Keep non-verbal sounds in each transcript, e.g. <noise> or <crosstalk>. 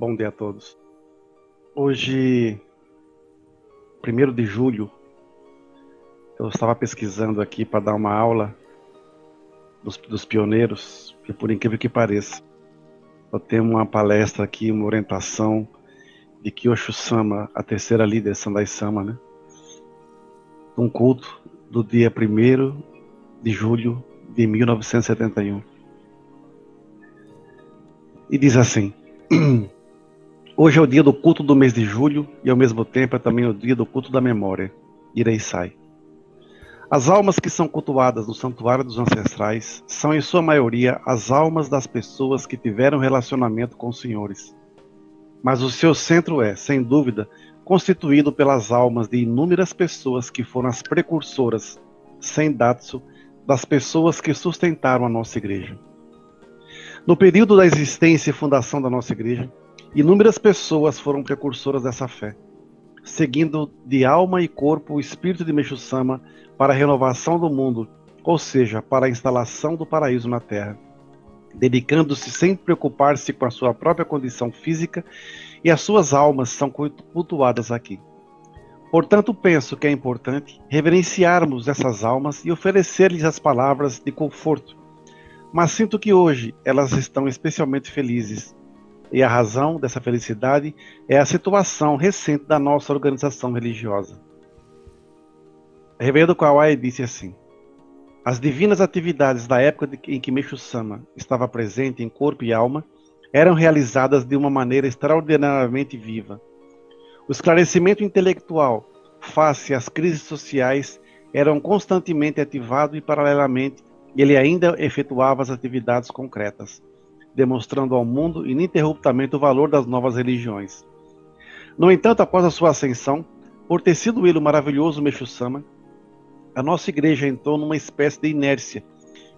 Bom dia a todos. Hoje, 1 de julho, eu estava pesquisando aqui para dar uma aula dos, dos, pioneiros, e por incrível que pareça, eu tenho uma palestra aqui, uma orientação de Kyosho Sama, a terceira líder Sandai Sama, né? Um culto do dia 1 de julho de 1971. E diz assim: <clears throat> Hoje é o dia do culto do mês de julho e ao mesmo tempo é também o dia do culto da memória. Irei sai. As almas que são cultuadas no santuário dos ancestrais são, em sua maioria, as almas das pessoas que tiveram relacionamento com os senhores. Mas o seu centro é, sem dúvida, constituído pelas almas de inúmeras pessoas que foram as precursoras, sem datsu, das pessoas que sustentaram a nossa igreja. No período da existência e fundação da nossa igreja, Inúmeras pessoas foram precursoras dessa fé, seguindo de alma e corpo o espírito de Meixo-sama para a renovação do mundo, ou seja, para a instalação do paraíso na Terra, dedicando-se sem preocupar-se com a sua própria condição física e as suas almas são cultuadas aqui. Portanto, penso que é importante reverenciarmos essas almas e oferecer-lhes as palavras de conforto. Mas sinto que hoje elas estão especialmente felizes e a razão dessa felicidade é a situação recente da nossa organização religiosa. Reverendo Kawai disse assim: As divinas atividades da época em que Meixo Sama estava presente em corpo e alma eram realizadas de uma maneira extraordinariamente viva. O esclarecimento intelectual face às crises sociais eram constantemente ativado e paralelamente ele ainda efetuava as atividades concretas demonstrando ao mundo ininterruptamente o valor das novas religiões. No entanto, após a sua ascensão, por ter sido ele o maravilhoso Meixo-sama, a nossa igreja entrou numa espécie de inércia,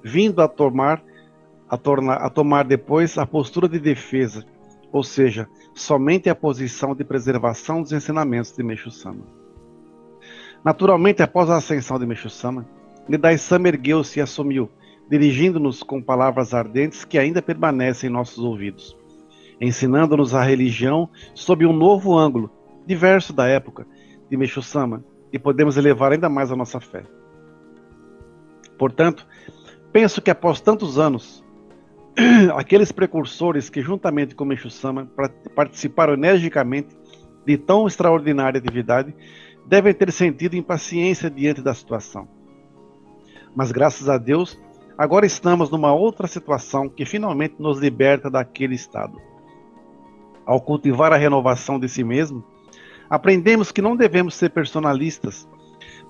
vindo a tomar, a, tornar, a tomar depois a postura de defesa, ou seja, somente a posição de preservação dos ensinamentos de Meixo-sama. Naturalmente, após a ascensão de Meixo-sama, Nidai-sama ergueu-se e assumiu, dirigindo-nos com palavras ardentes que ainda permanecem em nossos ouvidos, ensinando-nos a religião sob um novo ângulo, diverso da época de Meixo-sama, e podemos elevar ainda mais a nossa fé. Portanto, penso que após tantos anos, <clears throat> aqueles precursores que, juntamente com Meixo-sama, participaram energicamente de tão extraordinária atividade, devem ter sentido impaciência diante da situação. Mas graças a Deus, Agora estamos numa outra situação que finalmente nos liberta daquele estado. Ao cultivar a renovação de si mesmo, aprendemos que não devemos ser personalistas,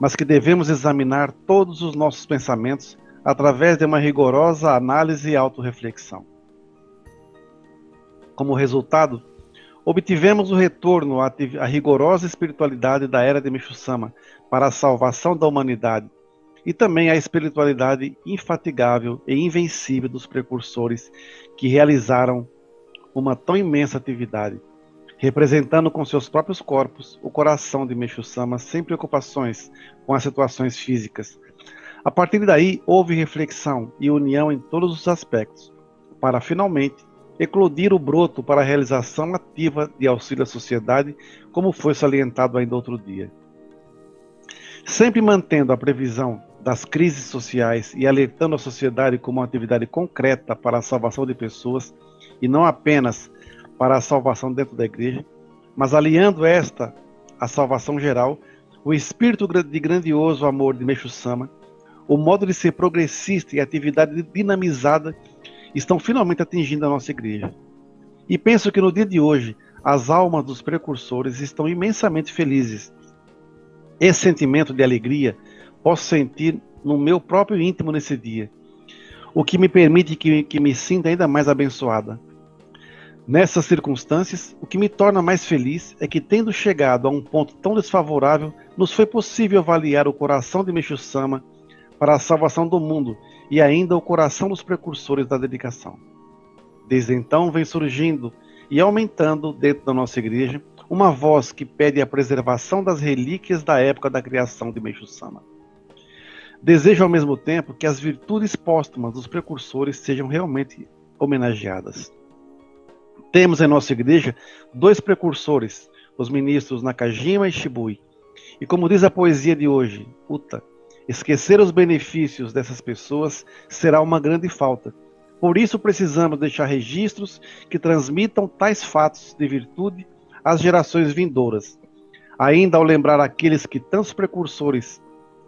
mas que devemos examinar todos os nossos pensamentos através de uma rigorosa análise e autorreflexão. Como resultado, obtivemos o retorno à, rigorosa espiritualidade da era de Michusama para a salvação da humanidade e também a espiritualidade infatigável e invencível dos precursores que realizaram uma tão imensa atividade, representando com seus próprios corpos o coração de Meixo-sama sem preocupações com as situações físicas. A partir daí, houve reflexão e união em todos os aspectos, para finalmente eclodir o broto para a realização ativa de auxílio à sociedade, como foi salientado ainda outro dia. Sempre mantendo a previsão das crises sociais e alertando a sociedade como uma atividade concreta para a salvação de pessoas e não apenas para a salvação dentro da igreja, mas aliando esta à salvação geral, o espírito de grandioso amor de Meixo Sama, o modo de ser progressista e atividade dinamizada estão finalmente atingindo a nossa igreja. E penso que no dia de hoje, as almas dos precursores estão imensamente felizes. Esse sentimento de alegria posso sentir no meu próprio íntimo nesse dia, o que me permite que, que me sinta ainda mais abençoada. Nessas circunstâncias, o que me torna mais feliz é que, tendo chegado a um ponto tão desfavorável, nos foi possível avaliar o coração de Meixo-sama para a salvação do mundo e ainda o coração dos precursores da dedicação. Desde então vem surgindo e aumentando dentro da nossa igreja uma voz que pede a preservação das relíquias da época da criação de Meixo-sama. Desejo ao mesmo tempo que as virtudes póstumas dos precursores sejam realmente homenageadas. Temos em nossa igreja dois precursores, os ministros Nakajima e Shibui. E como diz a poesia de hoje, Uta, esquecer os benefícios dessas pessoas será uma grande falta. Por isso precisamos deixar registros que transmitam tais fatos de virtude às gerações vindouras. Ainda ao lembrar aqueles que tantos precursores,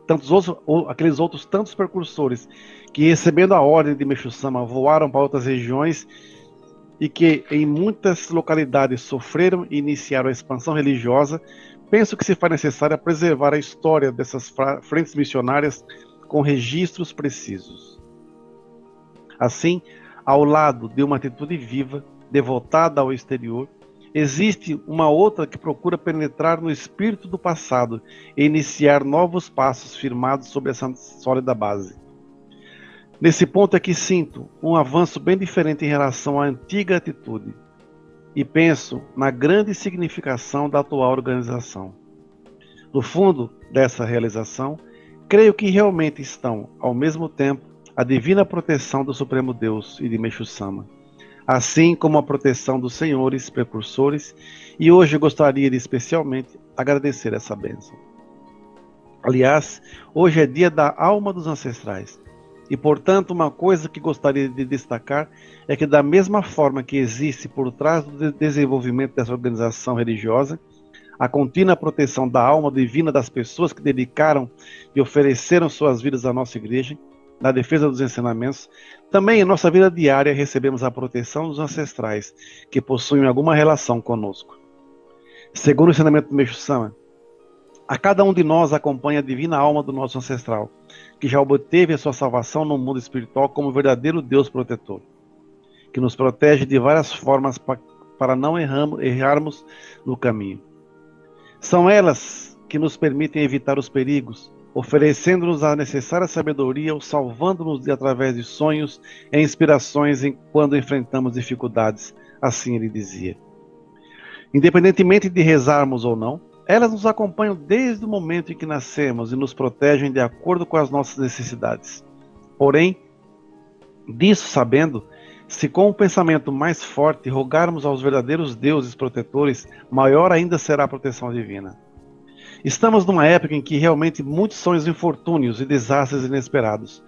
tantos outros, aqueles outros tantos precursores que recebendo a ordem de Meixo-sama voaram para outras regiões e que em muitas localidades sofreram e iniciaram a expansão religiosa, penso que se faz necessário preservar a história dessas frentes missionárias com registros precisos. Assim, ao lado de uma atitude viva, devotada ao exterior, existe uma outra que procura penetrar no espírito do passado e iniciar novos passos firmados sobre essa sólida base. Nesse ponto é que sinto um avanço bem diferente em relação à antiga atitude e penso na grande significação da atual organização. No fundo dessa realização, creio que realmente estão, ao mesmo tempo, a divina proteção do Supremo Deus e de Meixo-sama, assim como a proteção dos senhores precursores, e hoje gostaria de especialmente agradecer essa bênção. Aliás, hoje é dia da alma dos ancestrais, e, portanto, uma coisa que gostaria de destacar é que, da mesma forma que existe por trás do desenvolvimento dessa organização religiosa, a contínua proteção da alma divina das pessoas que dedicaram e ofereceram suas vidas à nossa igreja, na defesa dos ensinamentos, também em nossa vida diária recebemos a proteção dos ancestrais que possuem alguma relação conosco. Segundo o ensinamento do Meixo Sama, a cada um de nós acompanha a divina alma do nosso ancestral, que já obteve a sua salvação no mundo espiritual como verdadeiro Deus protetor, que nos protege de várias formas para não errarmos no caminho. São elas que nos permitem evitar os perigos, oferecendo-nos a necessária sabedoria ou salvando-nos através de sonhos e inspirações em, quando enfrentamos dificuldades, assim ele dizia. Independentemente de rezarmos ou não, elas nos acompanham desde o momento em que nascemos e nos protegem de acordo com as nossas necessidades. Porém, disso sabendo, se com o pensamento mais forte rogarmos aos verdadeiros deuses protetores, maior ainda será a proteção divina. Estamos numa época em que realmente muitos são os infortúnios e desastres inesperados.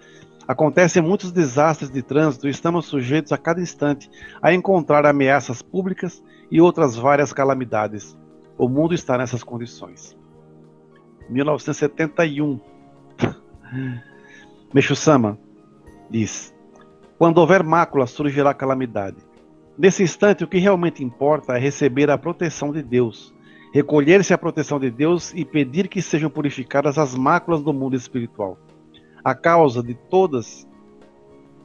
Acontecem muitos desastres de trânsito e estamos sujeitos a cada instante a encontrar ameaças públicas e outras várias calamidades. O mundo está nessas condições. 1971. <laughs> Meixo-sama diz: Quando houver mácula, surgirá calamidade. Nesse instante, o que realmente importa é receber a proteção de Deus, recolher-se à proteção de Deus e pedir que sejam purificadas as máculas do mundo espiritual. A causa de todas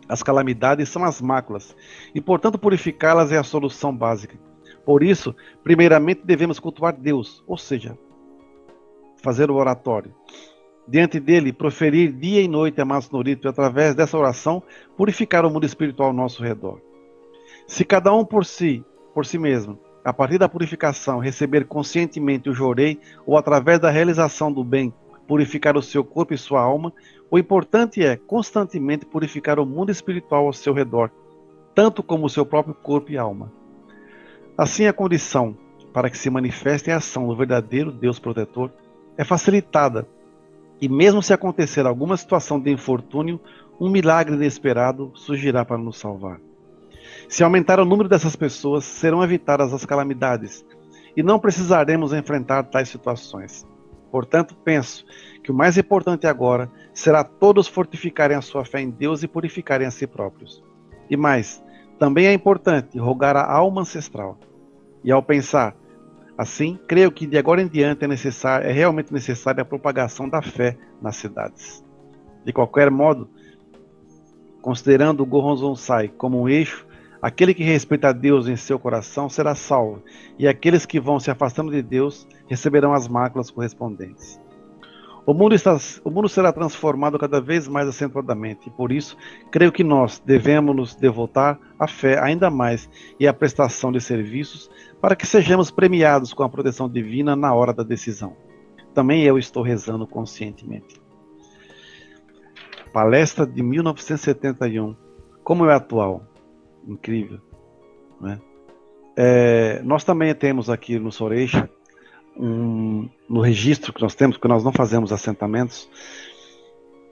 as calamidades são as máculas, e portanto purificá-las é a solução básica. Por isso, primeiramente devemos cultuar Deus, ou seja, fazer o oratório. Diante dele, proferir dia e noite a Masnorito e através dessa oração purificar o mundo espiritual ao nosso redor. Se cada um por si, por si mesmo, a partir da purificação, receber conscientemente o jorei ou através da realização do bem, purificar o seu corpo e sua alma, o importante é constantemente purificar o mundo espiritual ao seu redor, tanto como o seu próprio corpo e alma. Assim, a condição para que se manifeste em ação o verdadeiro Deus protetor é facilitada, e mesmo se acontecer alguma situação de infortúnio, um milagre inesperado surgirá para nos salvar. Se aumentar o número dessas pessoas, serão evitadas as calamidades, e não precisaremos enfrentar tais situações. Portanto, penso que o mais importante agora será todos fortificarem a sua fé em Deus e purificarem a si próprios. E mais, também é importante rogar a alma ancestral. E ao pensar assim, creio que de agora em diante é, necessário, é realmente necessária a propagação da fé nas cidades. De qualquer modo, considerando o Goronzonsai como um eixo, aquele que respeita a Deus em seu coração será salvo, e aqueles que vão se afastando de Deus receberão as máculas correspondentes. O mundo, está, o mundo será transformado cada vez mais acentuadamente, e por isso creio que nós devemos nos devotar à fé ainda mais e à prestação de serviços para que sejamos premiados com a proteção divina na hora da decisão. Também eu estou rezando conscientemente. Palestra de 1971. Como é atual? Incrível. Né? É, nós também temos aqui no Soreixa, um, no registro que nós temos, porque nós não fazemos assentamentos,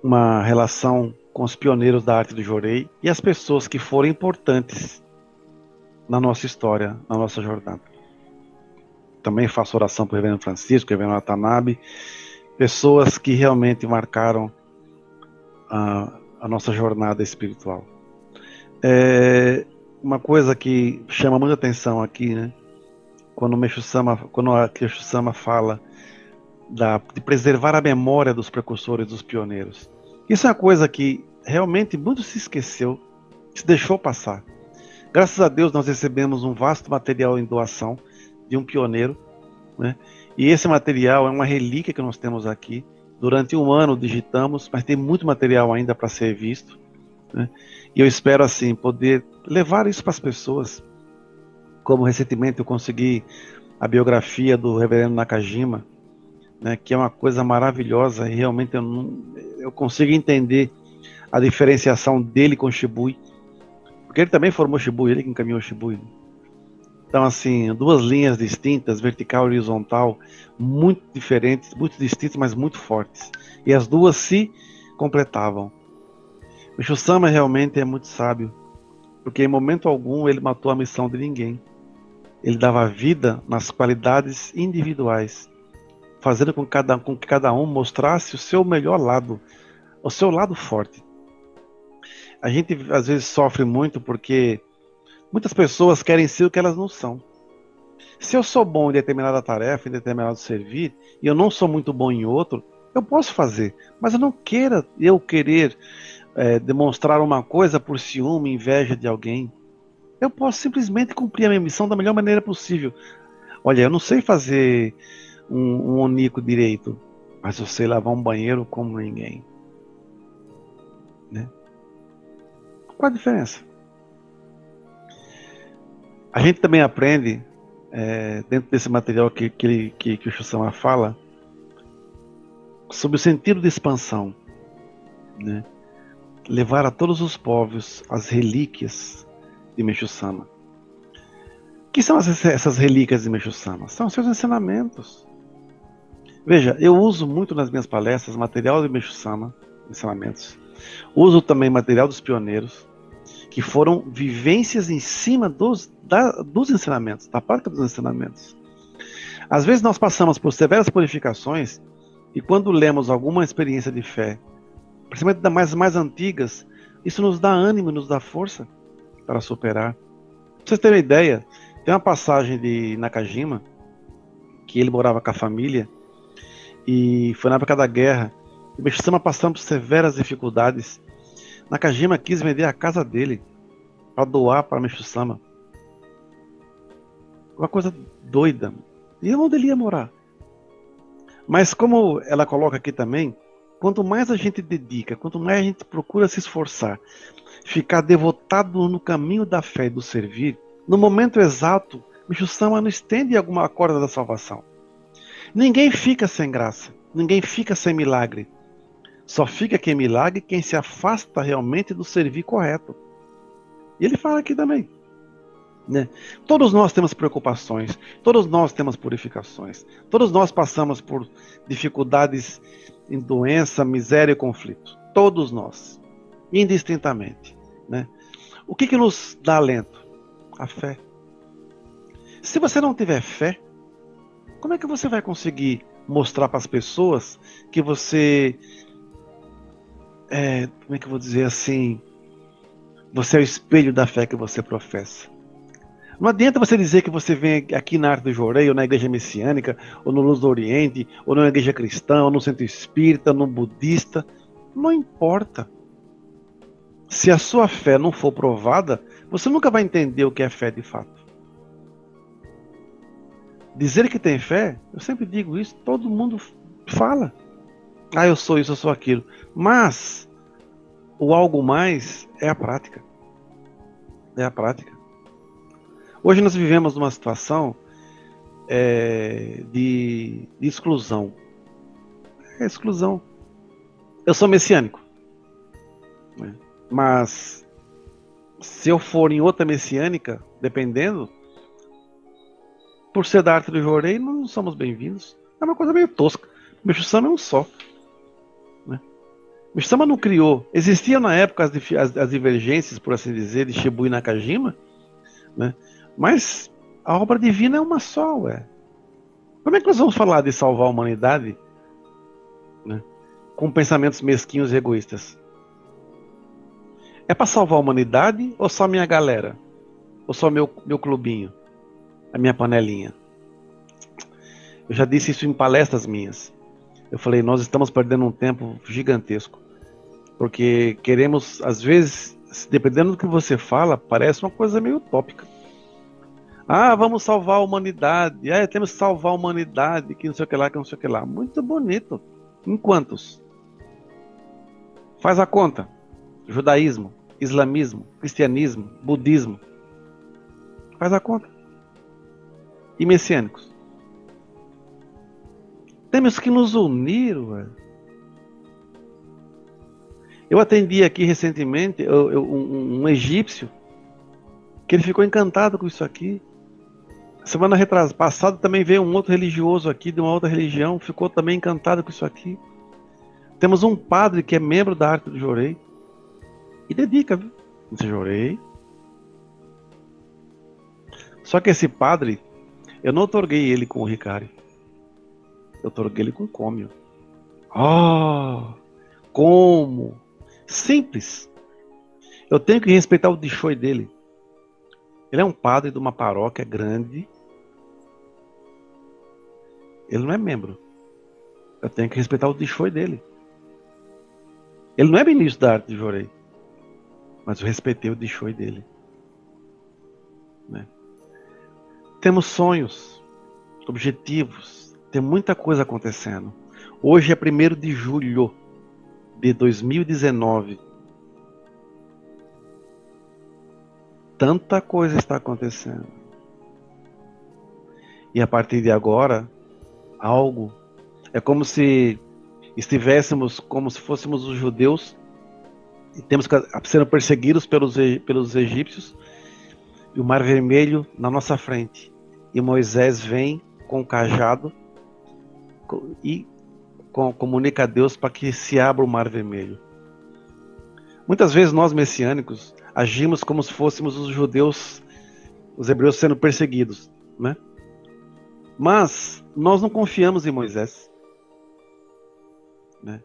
uma relação com os pioneiros da arte do Jorei e as pessoas que foram importantes na nossa história, na nossa jornada. Também faço oração para o Reverendo Francisco, Reverendo Watanabe, pessoas que realmente marcaram a, a nossa jornada espiritual. É, uma coisa que chama muita atenção aqui, né? Quando o Meixo Sama, quando a Meixo Sama fala da, de preservar a memória dos precursores, dos pioneiros. Isso é uma coisa que realmente muito se esqueceu, se deixou passar. Graças a Deus nós recebemos um vasto material em doação de um pioneiro, né? E esse material é uma relíquia que nós temos aqui. Durante um ano digitamos, mas tem muito material ainda para ser visto. Né? E eu espero assim poder levar isso para as pessoas. Como recentemente eu consegui a biografia do Reverendo Nakajima, né, que é uma coisa maravilhosa e realmente eu, não, eu consigo entender a diferenciação dele com Shibui, porque ele também formou Shibui, ele que encaminhou Shibui. Né? Então, assim, duas linhas distintas, vertical e horizontal, muito diferentes, muito distintas, mas muito fortes. E as duas se completavam. O Sama realmente é muito sábio, porque em momento algum ele matou a missão de ninguém. Ele dava vida nas qualidades individuais, fazendo com, cada, com que cada um mostrasse o seu melhor lado, o seu lado forte. A gente às vezes sofre muito porque Muitas pessoas querem ser o que elas não são. Se eu sou bom em determinada tarefa, em determinado servir, e eu não sou muito bom em outro, eu posso fazer, mas eu não queira eu querer é, demonstrar uma coisa por ciúme, inveja de alguém. Eu posso simplesmente cumprir a minha missão da melhor maneira possível. Olha, eu não sei fazer um, um onico direito, mas eu sei lavar um banheiro como ninguém. Né? Qual a diferença? A gente também aprende, é, dentro desse material que, que, que, que o Shusama fala, sobre o sentido de expansão. Né? Levar a todos os povos as relíquias de Meshu-sama. O que são essas relíquias de Meshu-sama? São seus ensinamentos. Veja, eu uso muito nas minhas palestras material de Meshu-sama, ensinamentos. Uso também material dos pioneiros que foram vivências em cima dos, da, dos ensinamentos, da prática dos ensinamentos. Às vezes nós passamos por severas purificações e quando lemos alguma experiência de fé, principalmente das mais, antigas, isso nos dá ânimo, nos dá força para superar. Pra vocês terem uma ideia, tem uma passagem de Nakajima, que ele morava com a família, e foi na época da guerra, e Meshama passando por severas dificuldades, Nakajima quis vender a casa dele para doar para Meshu-sama. Uma coisa doida. E onde ele ia morar? Mas como ela coloca aqui também, quanto mais a gente dedica, quanto mais a gente procura se esforçar, ficar devotado no caminho da fé e do servir, no momento exato, Meshu-sama não estende alguma corda da salvação. Ninguém fica sem graça, ninguém fica sem milagre. Só fica quem milagre quem se afasta realmente do servir correto. E ele fala aqui também. Né? Todos nós temos preocupações, todos nós temos purificações, todos nós passamos por dificuldades em doença, miséria e conflito. Todos nós, indistintamente. Né? O que, que nos dá alento? A fé. Se você não tiver fé, como é que você vai conseguir mostrar para as pessoas que você é, como é que eu vou dizer assim? Você é o espelho da fé que você professa. Não adianta você dizer que você vem aqui na Arte do Jorei, ou na Igreja Messiânica, ou no Luz do Oriente, ou na Igreja Cristã, ou no Centro Espírita, no Budista. Não importa. Se a sua fé não for provada, você nunca vai entender o que é fé de fato. Dizer que tem fé, eu sempre digo isso, todo mundo fala. Ah, eu sou isso, eu sou aquilo. Mas o algo mais é a prática. É a prática. Hoje nós vivemos numa situação é, de, de, exclusão. É exclusão. Eu sou messiânico. Né? Mas se eu for em outra messiânica, dependendo, por ser da arte do Jorei, não somos bem-vindos. É uma coisa meio tosca. Meixo Sama é um só. Né? Meixo Sama não criou. Existiam na época as, as, as, divergências, por assim dizer, de Shibu e Nakajima, né? Mas a obra divina é uma só, ué. Como é que nós vamos falar de salvar a humanidade né? com pensamentos mesquinhos e egoístas? É para salvar a humanidade ou só minha galera? Ou só meu, meu clubinho? A minha panelinha? Eu já disse isso em palestras minhas. Eu falei, nós estamos perdendo um tempo gigantesco. Porque queremos, às vezes, dependendo do que você fala, parece uma coisa meio utópica. Ah, vamos salvar a humanidade. Ah, temos que salvar a humanidade, que não sei o que lá, que não sei o que lá. Muito bonito. Em quantos? Faz a conta. Judaísmo, islamismo, cristianismo, budismo. Faz a conta. E messiânicos. Temos que nos unir, velho. Eu atendi aqui recentemente eu, eu, um, um, egípcio que ele ficou encantado com isso aqui. Semana retrasada passada também veio um outro religioso aqui de uma outra religião, ficou também encantado com isso aqui. Temos um padre que é membro da arte do Jorei e dedica, viu? Esse Jorei. Só que esse padre, eu não otorguei ele com o Ricari. Eu troquei ele com cômio. Ah, como? Simples. Eu tenho que respeitar o Dishoi dele. Ele é um padre de uma paróquia grande. Ele não é membro. Eu tenho que respeitar o Dishoi dele. Ele não é ministro da arte de Jorei. Mas eu respeitei o Dishoi dele. Né? Temos sonhos, objetivos, tem muita coisa acontecendo. Hoje é 1 de julho de 2019. Tanta coisa está acontecendo. E a partir de agora, algo. É como se estivéssemos como se fôssemos os judeus e temos sendo perseguidos pelos, pelos egípcios e o mar vermelho na nossa frente. E Moisés vem com o cajado e comunica a Deus para que se abra o mar vermelho. Muitas vezes nós messiânicos agimos como se fôssemos os judeus, os hebreus sendo perseguidos, né? Mas nós não confiamos em Moisés. Né?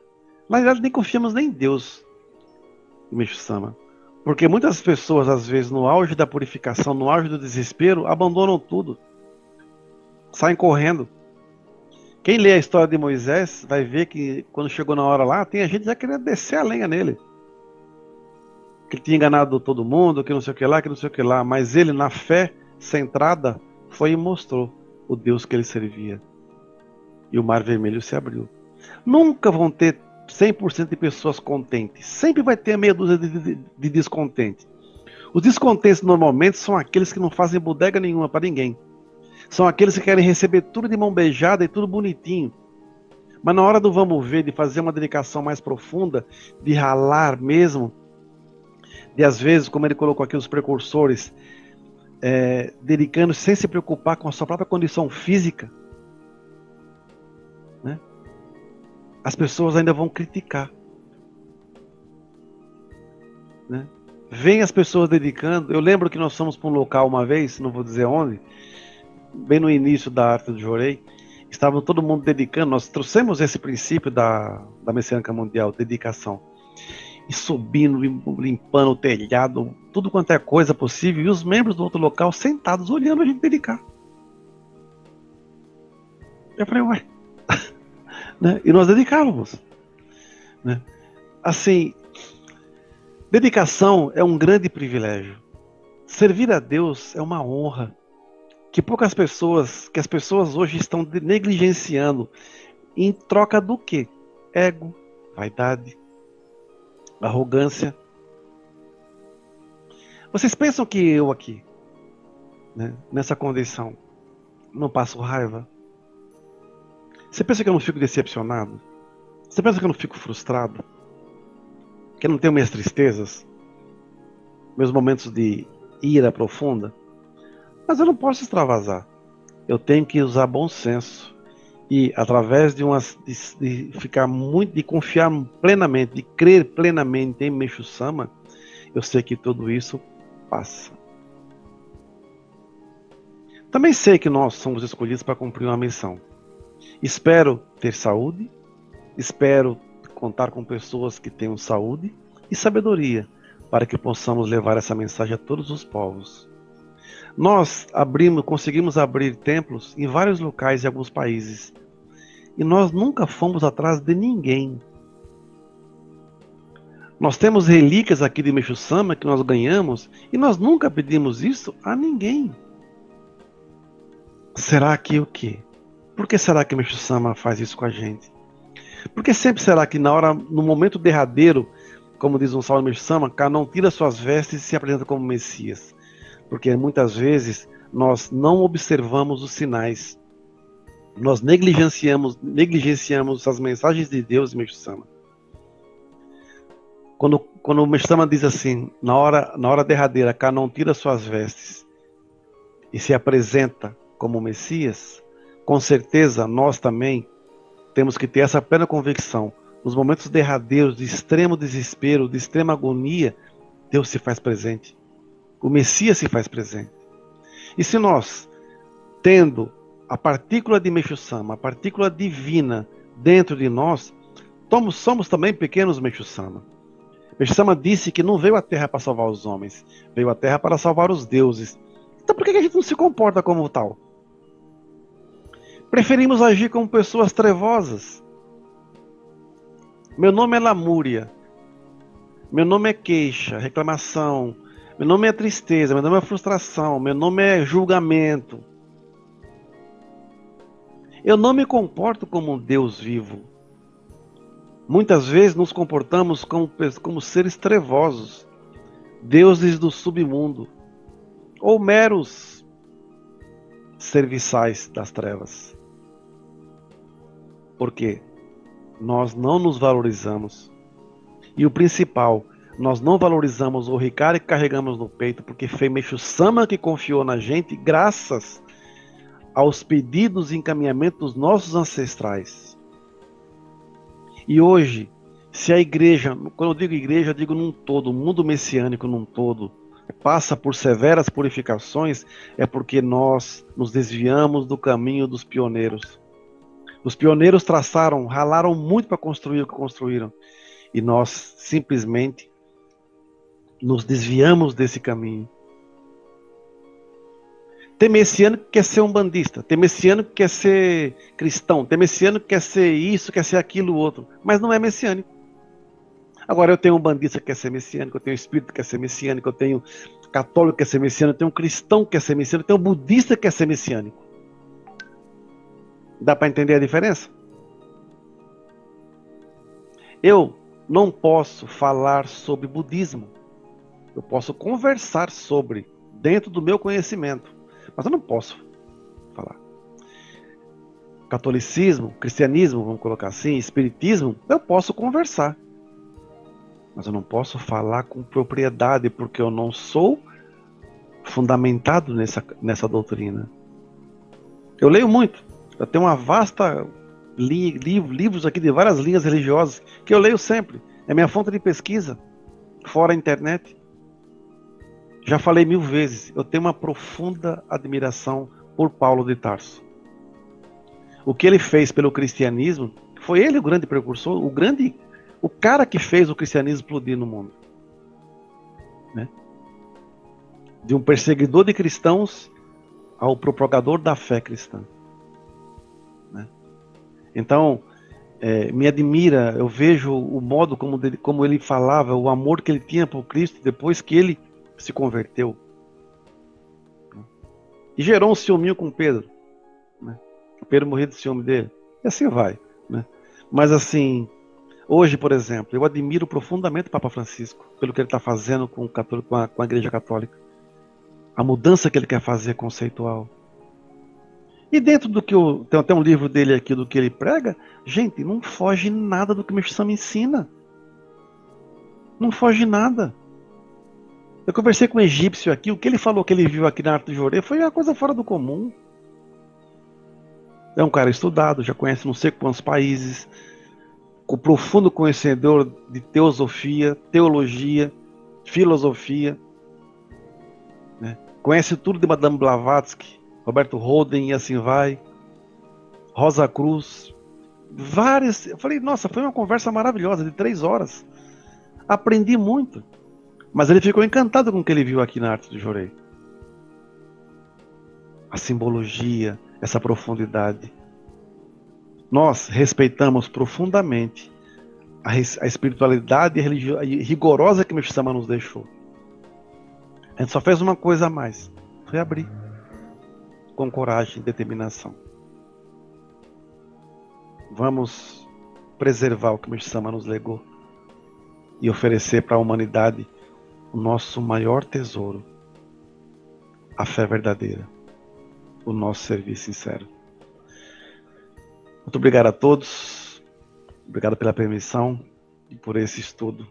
Na verdade, nem confiamos nem em Deus, Meixo Sama. Porque muitas pessoas, às vezes, no auge da purificação, no auge do desespero, abandonam tudo. Saem correndo. Quem lê a história de Moisés vai ver que quando chegou na hora lá, tem a gente já querendo descer a lenha nele. Que ele tinha enganado todo mundo, que não sei o que lá, que não sei o que lá. Mas ele, na fé centrada, foi e mostrou o Deus que ele servia. E o mar vermelho se abriu. Nunca vão ter 100% de pessoas contentes. Sempre vai ter meia dúzia de, de, de descontentes. Os descontentes normalmente são aqueles que não fazem bodega nenhuma para ninguém. São aqueles que querem receber tudo de mão beijada e tudo bonitinho. Mas na hora do vamos ver, de fazer uma dedicação mais profunda, de ralar mesmo, de às vezes, como ele colocou aqui, os precursores, é, dedicando sem se preocupar com a sua própria condição física, né? as pessoas ainda vão criticar. Né? Vem as pessoas dedicando. Eu lembro que nós fomos para um local uma vez, não vou dizer onde, bem no início da arte do Jorei, estava todo mundo dedicando, nós trouxemos esse princípio da, da Messiânica Mundial, dedicação. E subindo, limpando o telhado, tudo quanto é coisa possível, e os membros do outro local sentados olhando a gente dedicar. Eu falei, ué. <laughs> né? E nós dedicávamos. Né? Assim, dedicação é um grande privilégio. Servir a Deus é uma honra que poucas pessoas, que as pessoas hoje estão negligenciando em troca do que? Ego, vaidade, arrogância. Vocês pensam que eu aqui, né, nessa condição, não passo raiva? Você pensa que eu não fico decepcionado? Você pensa que eu não fico frustrado? Que eu não tenho minhas tristezas? Meus momentos de ira profunda? Mas eu não posso extravasar. eu tenho que usar bom senso e através de uma de, de, ficar muito de confiar plenamente de crer plenamente em Meixo Sama eu sei que tudo isso passa. Também sei que nós somos escolhidos para cumprir uma missão. Espero ter saúde espero contar com pessoas que tenham saúde e sabedoria para que possamos levar essa mensagem a todos os povos nós abrimos, conseguimos abrir templos em vários locais e alguns países. E nós nunca fomos atrás de ninguém. Nós temos relíquias aqui de Meixo Sama que nós ganhamos e nós nunca pedimos isso a ninguém. Será que o quê? Por que será que Meixo Sama faz isso com a gente? Por que sempre será que na hora, no momento derradeiro, como diz um salmo Meixo Sama, não tira suas vestes e se apresenta como Messias? Porque muitas vezes nós não observamos os sinais. Nós negligenciamos, negligenciamos as mensagens de Deus, Mestre Sama. Quando, quando o Mestre Sama diz assim, na hora, na hora derradeira, cá não tira suas vestes e se apresenta como Messias, com certeza nós também temos que ter essa plena convicção. Nos momentos derradeiros de extremo desespero, de extrema agonia, Deus se faz presente o Messias se faz presente. E se nós, tendo a partícula de Meixo-sama, a partícula divina dentro de nós, somos, somos também pequenos Meixo-sama. Meixo-sama disse que não veio à Terra para salvar os homens, veio à Terra para salvar os deuses. Então por que a gente não se comporta como tal? Preferimos agir como pessoas trevosas. Meu nome é Lamúria. Meu nome é queixa, reclamação, meu nome é tristeza, meu nome é frustração, meu nome é julgamento. Eu não me comporto como um Deus vivo. Muitas vezes nos comportamos como, como seres trevosos, deuses do submundo, ou meros serviçais das trevas. Porque nós não nos valorizamos. E o principal, nós não valorizamos o Ricardo que carregamos no peito, porque foi Meixo Sama que confiou na gente, graças aos pedidos e encaminhamentos dos nossos ancestrais. E hoje, se a igreja, quando eu digo igreja, eu digo num todo, o mundo messiânico num todo, passa por severas purificações, é porque nós nos desviamos do caminho dos pioneiros. Os pioneiros traçaram, ralaram muito para construir o que construíram. E nós simplesmente nos desviamos desse caminho. Tem messiano que quer ser um bandista, tem messiano que quer ser cristão, tem messiano que quer ser isso, quer ser aquilo outro, mas não é messiânico. Agora eu tenho um bandista que quer ser messiânico, eu tenho um espírito que quer ser messiânico, eu tenho católico que quer ser messiânico, eu tenho um cristão que quer ser messiânico, eu tenho um budista que quer ser messiânico. Dá para entender a diferença? Eu não posso falar sobre budismo eu posso conversar sobre, dentro do meu conhecimento, mas eu não posso falar. Catolicismo, cristianismo, vamos colocar assim, espiritismo, eu posso conversar. Mas eu não posso falar com propriedade, porque eu não sou fundamentado nessa, nessa doutrina. Eu leio muito. Eu tenho uma vasta li, livros aqui de várias linhas religiosas que eu leio sempre. É minha fonte de pesquisa, fora a internet. Já falei mil vezes, eu tenho uma profunda admiração por Paulo de Tarso. O que ele fez pelo cristianismo, foi ele o grande precursor, o grande, o cara que fez o cristianismo explodir no mundo. Né? De um perseguidor de cristãos ao propagador da fé cristã. Né? Então, é, me admira, eu vejo o modo como, dele, como ele falava, o amor que ele tinha por Cristo depois que ele se converteu. E gerou um ciúminho com Pedro. Né? Pedro morreu de ciúme dele. E assim vai. Né? Mas assim, hoje, por exemplo, eu admiro profundamente o Papa Francisco pelo que ele está fazendo com, católico, com, a, com a Igreja Católica. A mudança que ele quer fazer conceitual. E dentro do que o. Tem até um livro dele aqui do que ele prega, gente, não foge nada do que o Meixo ensina. Não foge nada. Eu conversei com um egípcio aqui, o que ele falou que ele viu aqui na Arte do Jorê foi uma coisa fora do comum. É um cara estudado, já conhece não sei quantos países, com profundo conhecedor de teosofia, teologia, filosofia. Né? Conhece tudo de Madame Blavatsky, Roberto Holden e assim vai. Rosa Cruz. Várias. Eu falei, nossa, foi uma conversa maravilhosa de três horas. Aprendi muito. Mas ele ficou encantado com o que ele viu aqui na arte do Jorei. A simbologia, essa profundidade. Nós respeitamos profundamente a, a espiritualidade rigorosa que Meshama nos deixou. A gente só fez uma coisa a mais: foi abrir com coragem e determinação. Vamos preservar o que Meshama nos legou e oferecer para a humanidade o nosso maior tesouro, a fé verdadeira, o nosso serviço sincero. Muito obrigado a todos, obrigado pela permissão e por esse estudo.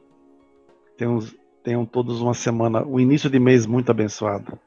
Tenham, tenham todos uma semana, um início de mês muito abençoado.